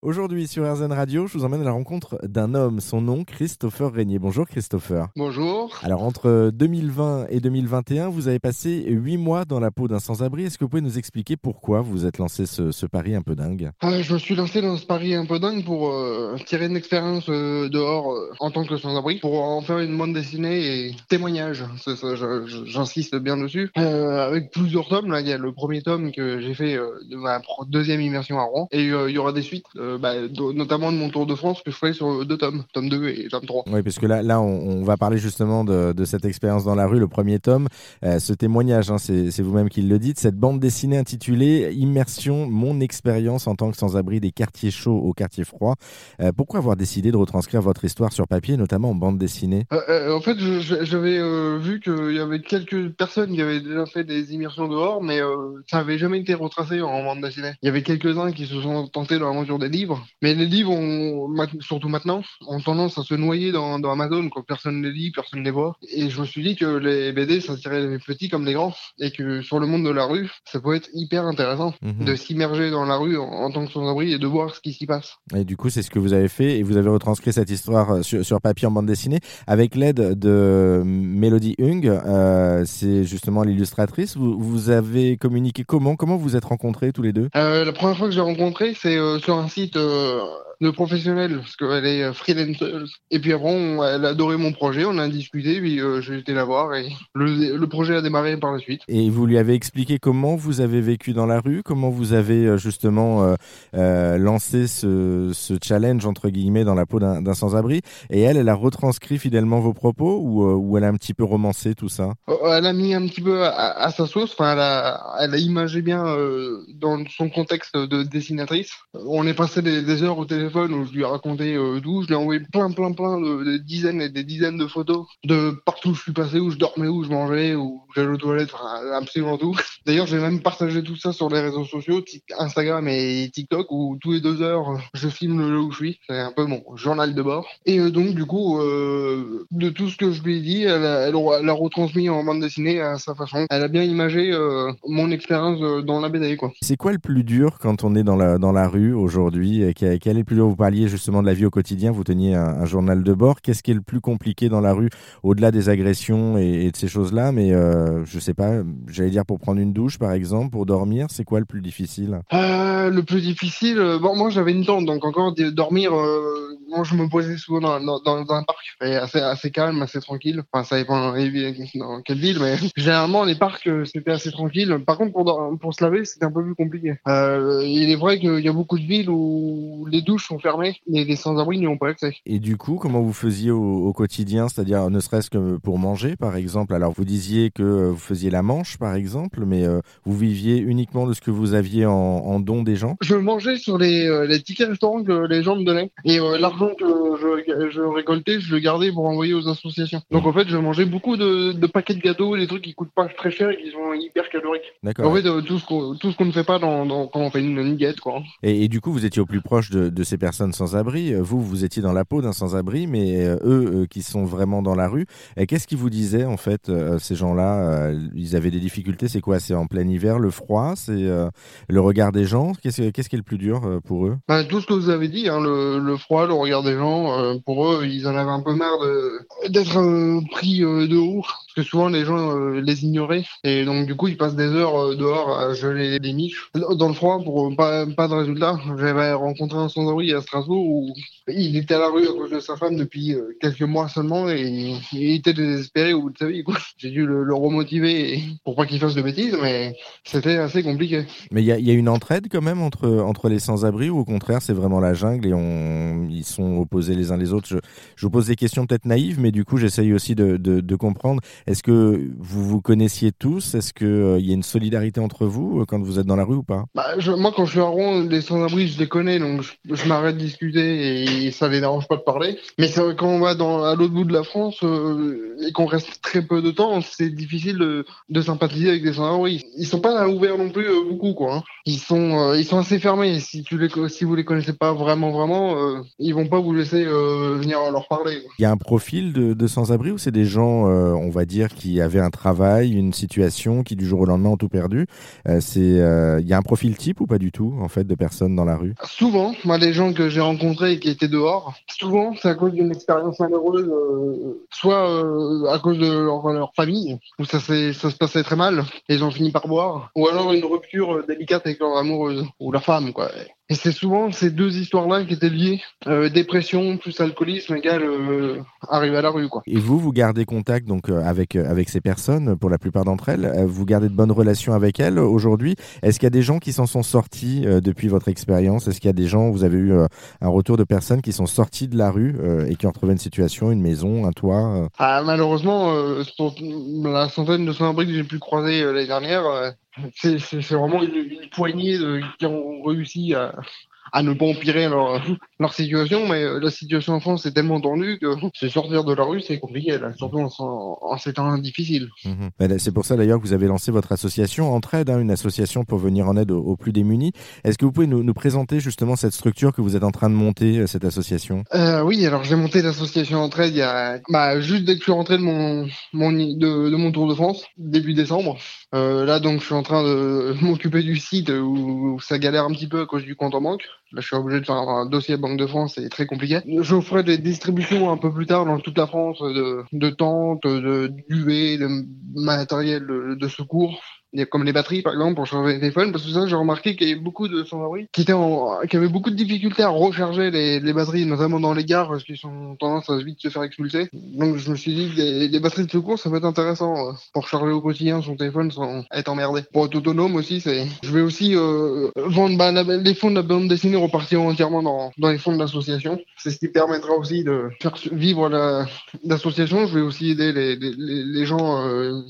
Aujourd'hui sur RZN Radio, je vous emmène à la rencontre d'un homme, son nom Christopher Régnier. Bonjour Christopher. Bonjour. Alors entre 2020 et 2021, vous avez passé huit mois dans la peau d'un sans-abri. Est-ce que vous pouvez nous expliquer pourquoi vous êtes lancé ce, pari un peu dingue? Ah, Je me suis lancé dans ce pari un peu dingue pour euh, tirer une expérience euh, dehors euh, en tant que sans-abri, pour en faire une bande dessinée et témoignage. J'insiste bien dessus. avec plusieurs tomes, là il y a le premier tome que j'ai fait de ma deuxième immersion à Rouen et il y aura des suites. Euh, bah, notamment de mon Tour de France que je ferai sur deux tomes, tome 2 et tome 3. Oui, parce que là, là on, va parler justement de, cette expérience dans la rue, le premier tome. Euh, ce témoignage, hein, c'est vous-même qui le dites, cette bande dessinée intitulée Immersion, mon expérience en tant que sans-abri des quartiers chauds aux quartiers froids. Euh, pourquoi avoir décidé de retranscrire votre histoire sur papier, notamment en bande dessinée? En fait, j'avais vu qu'il y avait quelques personnes qui avaient déjà fait des immersions dehors, mais ça n'avait jamais été retracé en bande dessinée. Il y avait quelques-uns qui se sont tentés dans l'aventure des livres, mais les livres, ont, surtout maintenant, ont tendance à se noyer dans, dans Amazon. Quand personne ne les lit, personne ne les voit. Et je me suis dit que les BD, ça tirait les petits comme les grands. Et que sur le monde de la rue, ça peut être hyper intéressant mhm. de s'immerger dans la rue en, tant que sans-abri et de voir ce qui s'y passe. Et du coup, c'est ce que vous avez fait. Et vous avez retranscrit cette histoire euh, sur, papier en bande dessinée avec l'aide de Mélodie Hung. Euh, c'est justement l'illustratrice. Vous, vous, avez communiqué comment? Comment vous êtes rencontrés tous les deux? Euh, La première fois que j'ai rencontré, c'est euh, sur un site euh, de professionnel parce qu'elle est euh, freelance. Et puis après, elle a adoré mon projet, on a discuté, puis euh, j'ai été la voir et le, projet a démarré par la suite. Et vous lui avez expliqué comment vous avez vécu dans la rue, comment vous avez euh, justement lancé ce, challenge entre guillemets dans la peau d'un sans-abri. Et elle, elle a retranscrit fidèlement vos propos ou, ou elle a un petit peu romancé tout ça? Elle a mis un petit peu à, sa sauce. Enfin, elle a, elle a imagé bien dans son contexte de dessinatrice. On est passé des, des heures au téléphone où je lui ai raconté euh, d'où, je lui ai envoyé plein, plein, plein de, dizaines et des dizaines de photos de partout où je suis passé, où je dormais, où je mangeais, où j'allais aux toilettes, enfin, absolument tout. D'ailleurs, j'ai même partagé tout ça sur les réseaux sociaux, Instagram et TikTok, où tous les deux heures, je filme le lieu où je suis. C'est un peu mon journal de bord. Et euh, donc, du coup, euh, de tout ce que je lui ai dit, elle a, elle, retransmis en bande dessinée à sa façon. Elle a bien imagé euh, mon expérience dans la BD, quoi. C'est quoi le plus dur quand on est dans la, dans la rue aujourd'hui Quel est le plus vous parliez justement de la vie au quotidien, vous teniez un, journal de bord. Qu'est-ce qui est le plus compliqué dans la rue, au-delà des agressions et, de ces choses-là? Mais euh, je sais pas, j'allais dire pour prendre une douche par exemple, pour dormir, c'est quoi le plus difficile? Euh, Le plus difficile, euh, bon, moi j'avais une tente, donc encore dormir, euh, moi je me posais souvent dans, dans, un parc assez, assez calme, assez tranquille. Enfin, ça dépend dans quelle ville, mais généralement les parcs c'était assez tranquille. Par contre, pour, pour se laver, c'était un peu plus compliqué. il est vrai qu'il y a beaucoup de villes où les douches sont fermés et les sans-abri n'y ont pas accès. Et du coup, comment vous faisiez au, quotidien, c'est-à-dire ne serait-ce que pour manger, par exemple Alors, vous disiez que vous faisiez la manche, par exemple, mais euh, vous viviez uniquement de ce que vous aviez en, don des gens? Je mangeais sur les, euh, les, tickets restaurants que les gens me donnaient. Et euh, l'argent que je, je, récoltais, je le gardais pour envoyer aux associations. Donc, en fait, je mangeais beaucoup de, de, paquets de gâteaux, des trucs qui coûtent pas très cher et qui sont hyper caloriques. D'accord. En fait, tout ce qu'on ne fait pas dans, quand on fait une, une quoi. Et, du coup, vous étiez au plus proche de, de ces personnes sans-abri. Euh, vous, vous étiez dans la peau d'un sans-abri, mais euh, eux, euh, qui sont vraiment dans la rue, qu'est-ce qu'ils vous disaient en fait, ces gens-là Ils avaient des difficultés, c'est quoi? C'est en plein hiver, le froid, c'est le regard des gens? Qu'est-ce qui est le plus dur pour eux? Bah, Tout ce que vous avez dit, hein, le, froid, le regard des gens, pour eux, ils en avaient un peu marre d'être pris de haut que souvent les gens euh, les ignoraient et donc du coup ils passent des heures euh, dehors à geler des miches dans le froid pour pas, pas de résultat. J'avais rencontré un sans-abri à Strasbourg où il était à la rue à cause de sa femme depuis euh, quelques mois seulement et il était désespéré au bout de sa vie. J'ai dû le, remotiver pour pas qu'il fasse de bêtises, mais c'était assez compliqué. Mais il y a, y a, une entraide quand même entre, entre les sans-abri ou au contraire c'est vraiment la jungle et on, ils sont opposés les uns les autres? Je, je vous pose des questions peut-être naïves, mais du coup j'essaye aussi de, de, de comprendre. Est-ce que vous vous connaissiez tous? Est-ce qu'il euh, y a une solidarité entre vous euh, quand vous êtes dans la rue ou pas? Bah, Moi, quand je suis à Rouen, les sans-abri, je les connais, donc je, m'arrête de discuter et ça les dérange pas de parler. Mais quand on va dans, à l'autre bout de la France euh, et qu'on reste très peu de temps, c'est difficile de, de, sympathiser avec des sans-abri. Ils sont pas ouverts non plus beaucoup, quoi. Hein. Ils sont, ils sont assez fermés. Si tu les, si vous les connaissez pas vraiment, vraiment, ils vont pas vous laisser venir leur parler. Il y a un profil de, de sans-abri ou c'est des gens, on va dire, qui avaient un travail, une situation, qui du jour au lendemain ont tout perdu? C'est il y a un profil type ou pas du tout en fait de personnes dans la rue? Souvent, moi les gens que j'ai rencontrés et qui étaient dehors, souvent c'est à cause d'une expérience malheureuse, soit à cause de leur, famille où ça, ça se passait très mal et ils ont fini par boire, ou alors une rupture délicate avec leur amoureuse ou leur femme quoi. Et c'est souvent ces deux histoires-là qui étaient liées. Euh, dépression plus alcoolisme égale euh, arriver à la rue. Quoi. Et vous, vous gardez contact donc euh, avec, euh, avec ces personnes, pour la plupart d'entre elles Vous gardez de bonnes relations avec elles aujourd'hui Est-ce qu'il y a des gens qui s'en sont sortis depuis votre expérience? Est-ce qu'il y a des gens, vous avez eu un retour de personnes qui sont sorties de la rue et qui ont retrouvé une situation, une maison, un toit ah, Malheureusement, pour la centaine de sans-abri que j'ai pu croiser l'année dernière, c'est vraiment une, une poignée de, qui ont réussi à, à ne pas empirer leur, leur situation, mais euh, la situation en France est tellement tendue que c'est sortir de la rue, c'est compliqué, là, surtout en, en, ces temps difficiles. Mhm. C'est pour ça d'ailleurs que vous avez lancé votre association Entraide, hein, une association pour venir en aide aux, plus démunis. Est-ce que vous pouvez nous, nous, présenter justement cette structure que vous êtes en train de monter, euh, cette association? Euh, Oui, alors j'ai monté l'association Entraide il y a bah, juste dès que je suis rentré de mon, mon de, de mon tour de France, début décembre. Euh, là donc je suis en train de m'occuper du site où ça galère un petit peu à cause du compte en banque. Là, je suis obligé de faire un dossier Banque de France, c'est très compliqué. Je ferai des distributions un peu plus tard dans toute la France de, de tentes, de d'UV, de matériel de secours comme les batteries par exemple pour charger les téléphones parce que ça j'ai remarqué qu'il y avait beaucoup de sans-abri qui étaient en, qui avaient beaucoup de difficultés à recharger les, les batteries notamment dans les gares parce qu'ils ont tendance à vite se faire expulser. Donc je me suis dit que les, batteries de secours ça peut être intéressant euh, pour charger au quotidien son téléphone sans être emmerdé. Pour être autonome aussi c'est je vais aussi euh, vendre bah, les fonds de la bande dessinée repartir entièrement dans, dans les fonds de l'association. C'est ce qui permettra aussi de faire vivre l'association. Je vais aussi aider les, les, les gens euh,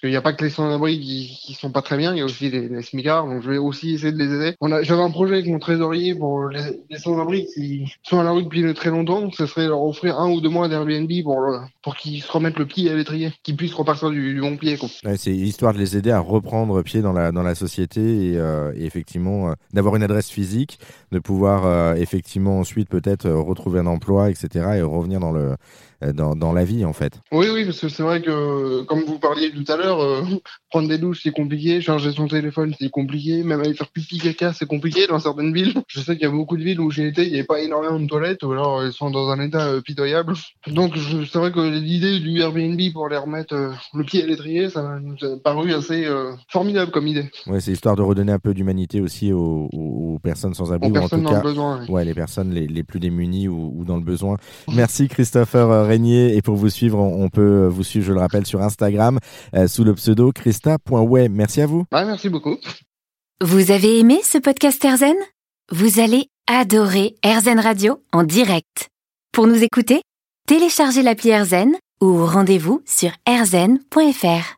parce qu'il n'y a pas que les sans-abri qui, qui sont pas très bien, il y a aussi les, les smicards, donc je vais aussi essayer de les aider. On a, j'avais un projet avec mon trésorier pour les, les sans-abri qui sont à la rue depuis très longtemps, ce serait leur offrir un ou deux mois d'Airbnb pour, pour qu'ils se remettent le pied à l'étrier, qu'ils puissent repartir du, du bon pied. Quoi. Ouais, c'est histoire de les aider à reprendre pied dans la, dans la société et, euh, et effectivement euh, d'avoir une adresse physique, de pouvoir euh, effectivement ensuite peut-être euh, retrouver un emploi, etc. et revenir dans le euh, dans, dans, la vie en fait. Oui, oui, parce que c'est vrai que comme vous parliez tout à l'heure, euh, prendre des douches c'est compliqué, charger son téléphone c'est compliqué, même aller faire pipi caca c'est compliqué dans certaines villes. Je sais qu'il y a beaucoup de villes où j'ai été, il n'y avait pas énormément de toilettes ou alors elles sont dans un état euh, pitoyable. Donc c'est vrai que l'idée du Airbnb pour aller remettre euh, le pied à l'étrier, ça nous a paru assez formidable comme idée. Ouais, c'est histoire de redonner un peu d'humanité aussi aux, aux, personnes sans abri, ou en tout cas, besoin, ouais. les personnes les, les plus démunies ou, ou, dans le besoin. Merci Christopher Régnier et pour vous suivre, on peut vous suivre, je le rappelle, sur Instagram sous le pseudo christa.way. Merci à vous. Ouais, merci beaucoup. Vous avez aimé ce podcast Erzen Vous allez adorer Erzen Radio en direct. Pour nous écouter, téléchargez l'appli Erzen ou rendez-vous sur erzen.fr.